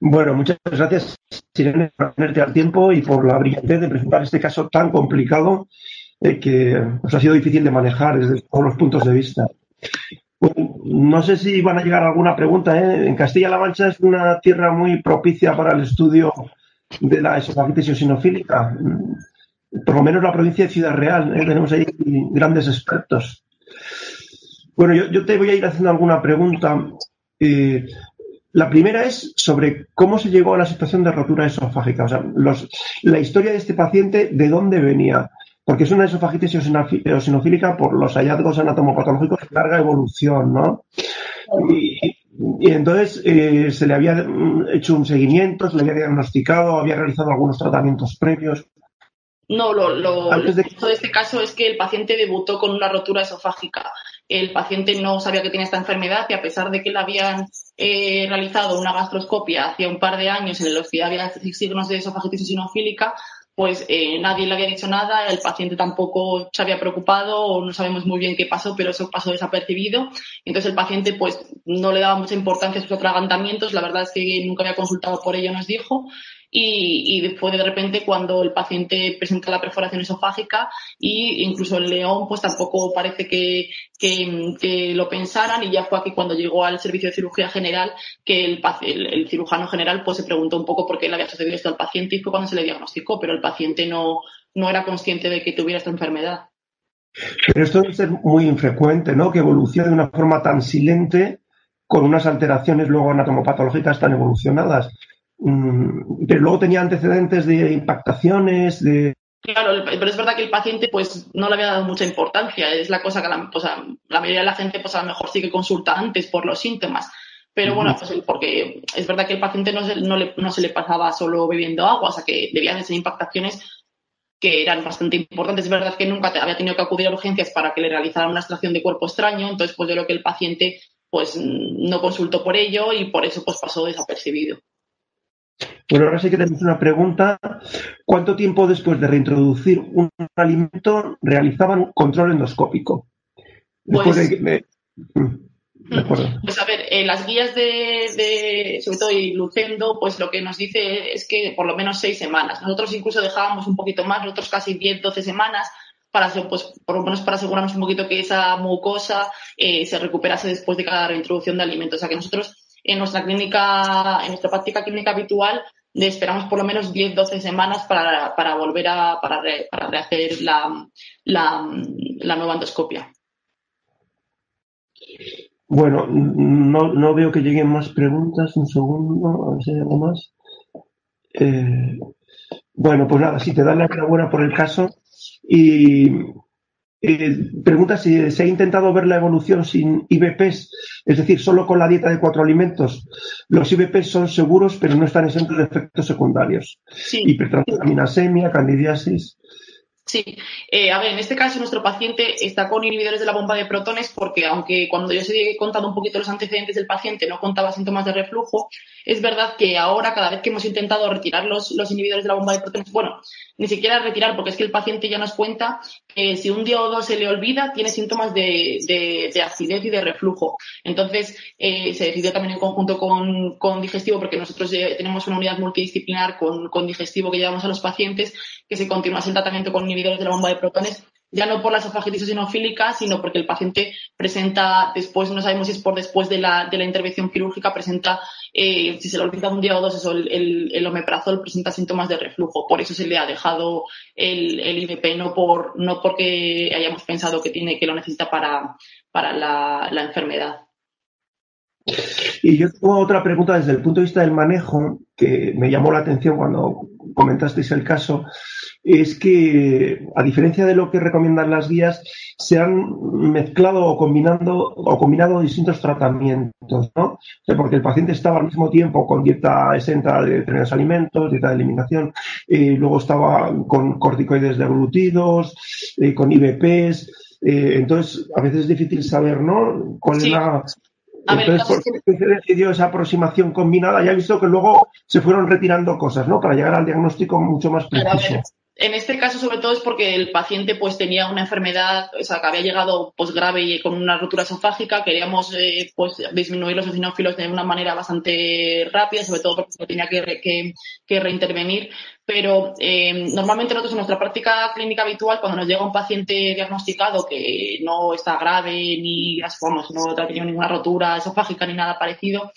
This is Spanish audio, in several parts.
Bueno, muchas gracias, Sirene, por ponerte al tiempo y por la brillantez de presentar este caso tan complicado eh, que nos ha sido difícil de manejar desde todos los puntos de vista. no sé si van a llegar alguna pregunta. ¿eh? En Castilla-La Mancha es una tierra muy propicia para el estudio de la esofagitis eosinofílica. Por lo menos la provincia de Ciudad Real. ¿eh? Tenemos ahí grandes expertos. Bueno, yo, yo, te voy a ir haciendo alguna pregunta. Eh, la primera es sobre cómo se llegó a la situación de rotura esofágica. O sea, la historia de este paciente, ¿de dónde venía? Porque es una esofagitis eosinofílica por los hallazgos anatomopatológicos de larga evolución, ¿no? Y, entonces eh, se le había hecho un seguimiento, se le había diagnosticado, había realizado algunos tratamientos previos. No, lo, lo, de... de este caso es que el paciente debutó con una rotura esofágica. El paciente no sabía que tenía esta enfermedad y a pesar de que le habían He realizado una gastroscopia hace un par de años en los que había signos de esofagitis sinofílica, pues eh, nadie le había dicho nada, el paciente tampoco se había preocupado o no sabemos muy bien qué pasó, pero eso pasó desapercibido. Entonces el paciente pues no le daba mucha importancia a sus atragantamientos, la verdad es que nunca había consultado por ello, nos dijo, y, después de repente cuando el paciente presenta la perforación esofágica y incluso el león pues tampoco parece que, lo pensaran y ya fue aquí cuando llegó al servicio de cirugía general que el, el, cirujano general pues se preguntó un poco por qué le había sucedido esto al paciente y fue cuando se le diagnosticó, pero el paciente no, no era consciente de que tuviera esta enfermedad. Pero esto debe ser muy infrecuente, ¿no? Que evolucione de una forma tan silente con unas alteraciones luego anatomopatológicas tan evolucionadas. Mm, pero luego tenía antecedentes de impactaciones, de... Claro, pero es verdad que el paciente pues no le había dado mucha importancia. Es la cosa que la, la mayoría de la gente pues a lo mejor sí que consulta antes por los síntomas. Pero bueno, pues porque es verdad que el paciente no se, no, le, no se le pasaba solo bebiendo agua, o sea que debían de ser impactaciones que eran bastante importantes. Es verdad que nunca había tenido que acudir a urgencias para que le realizaran una extracción de cuerpo extraño, entonces pues yo creo que el paciente pues no consultó por ello y por eso pues pasó desapercibido. Bueno, ahora sí que tenemos una pregunta. ¿Cuánto tiempo después de reintroducir un alimento realizaban un control endoscópico? Pues, mm, pues a ver, eh, las guías de, sobre todo y Lucendo, pues lo que nos dice es que por lo menos seis semanas. Nosotros incluso dejábamos un poquito más, nosotros casi 10, 12 semanas, para pues por lo menos para asegurarnos un poquito que esa mucosa eh, se recuperase después de cada reintroducción de alimentos. O sea que nosotros en nuestra clínica, en nuestra práctica clínica habitual, le esperamos por lo menos 10-12 semanas para, volver a para, para rehacer la, la, la, nueva endoscopia. Bueno, no, no, veo que lleguen más preguntas. Un segundo, a ver si hay algo más. Eh, bueno, pues nada, si te dan la enhorabuena por el caso. Y, eh, pregunta si se ha intentado ver la evolución sin IBPs, es decir, solo con la dieta de cuatro alimentos. Los IBPs son seguros, pero no están exentos de efectos secundarios. Sí. Candidiasis. Sí, eh, a ver, en este caso nuestro paciente está con inhibidores de la bomba de protones porque aunque cuando yo os he contado un poquito los antecedentes del paciente no contaba síntomas de reflujo, es verdad que ahora cada vez que hemos intentado retirar los, los inhibidores de la bomba de protones, bueno, ni siquiera retirar porque es que el paciente ya nos cuenta que si un día o dos se le olvida tiene síntomas de, de, acidez y de reflujo. Entonces eh, se decidió también en conjunto con, con digestivo porque nosotros tenemos una unidad multidisciplinar con, con digestivo que llevamos a los pacientes que se continuase el tratamiento con inhibidores de la bomba de protones, ya no por la esofagitis eosinofílica, sino porque el paciente presenta después, no sabemos si es por después de la, de la intervención quirúrgica, presenta, eh, si se lo olvida un día o dos, eso, el, el, omeprazol presenta síntomas de reflujo. Por eso se le ha dejado el, el IVP, no por, no porque hayamos pensado que tiene, que lo necesita para, para la enfermedad. Y yo tengo otra pregunta desde el punto de vista del manejo que me llamó la atención cuando comentasteis el caso, es que, a diferencia de lo que recomiendan las guías, se han mezclado o combinando o combinado distintos tratamientos, ¿no? porque el paciente estaba al mismo tiempo con dieta exenta de determinados alimentos, dieta de eliminación, eh, luego estaba con corticoides deglutidos, eh, con IBPs, eh, entonces a veces es difícil saber, ¿no? ¿Cuál es la entonces, ¿por qué se decidió esa aproximación combinada? Ya he visto que luego se fueron retirando cosas, ¿no? Para llegar al diagnóstico mucho más preciso. En este caso, sobre todo, es porque el paciente pues tenía una enfermedad, o sea, que había llegado pues grave y con una rotura esofágica. Queríamos eh, pues disminuir los eosinófilos de una manera bastante rápida, sobre todo porque se tenía que, que, reintervenir. Pero eh, normalmente nosotros en nuestra práctica clínica habitual, cuando nos llega un paciente diagnosticado que no está grave ni, vamos, no ha tenido ninguna rotura esofágica ni nada parecido,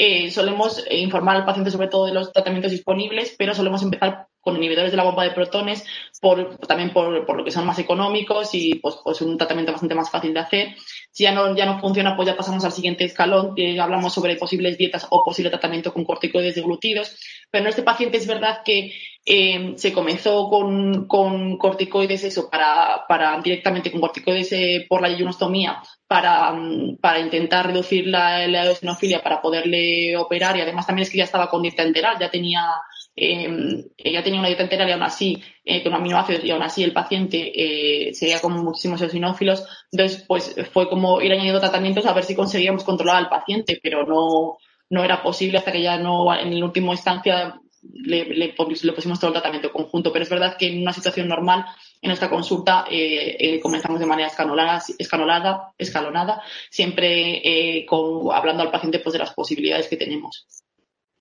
eh, solemos informar al paciente sobre todo de los tratamientos disponibles, pero solemos empezar con inhibidores de la bomba de protones, por, también por, por, lo que son más económicos y pues, pues un tratamiento bastante más fácil de hacer. Si ya no, ya no funciona, pues ya pasamos al siguiente escalón, que hablamos sobre posibles dietas o posible tratamiento con corticoides deglutidos. Pero en este paciente es verdad que eh, se comenzó con, con, corticoides, eso, para, para directamente con corticoides eh, por la yeyunostomía, para, para intentar reducir la, la eosinofilia, para poderle operar y además también es que ya estaba con dieta enteral, ya tenía ella tenía una dieta entera y aún así, eh, con aminoácidos y aún así el paciente eh, sería con muchísimos eosinófilos. Entonces, pues fue como ir añadiendo tratamientos a ver si conseguíamos controlar al paciente, pero no, no era posible hasta que ya no, en la última instancia, le, le, pusimos todo el tratamiento conjunto. Pero es verdad que en una situación normal, en nuestra consulta, eh, eh, comenzamos de manera escalonada, escalonada, escalonada siempre con, hablando al paciente pues, de las posibilidades que tenemos.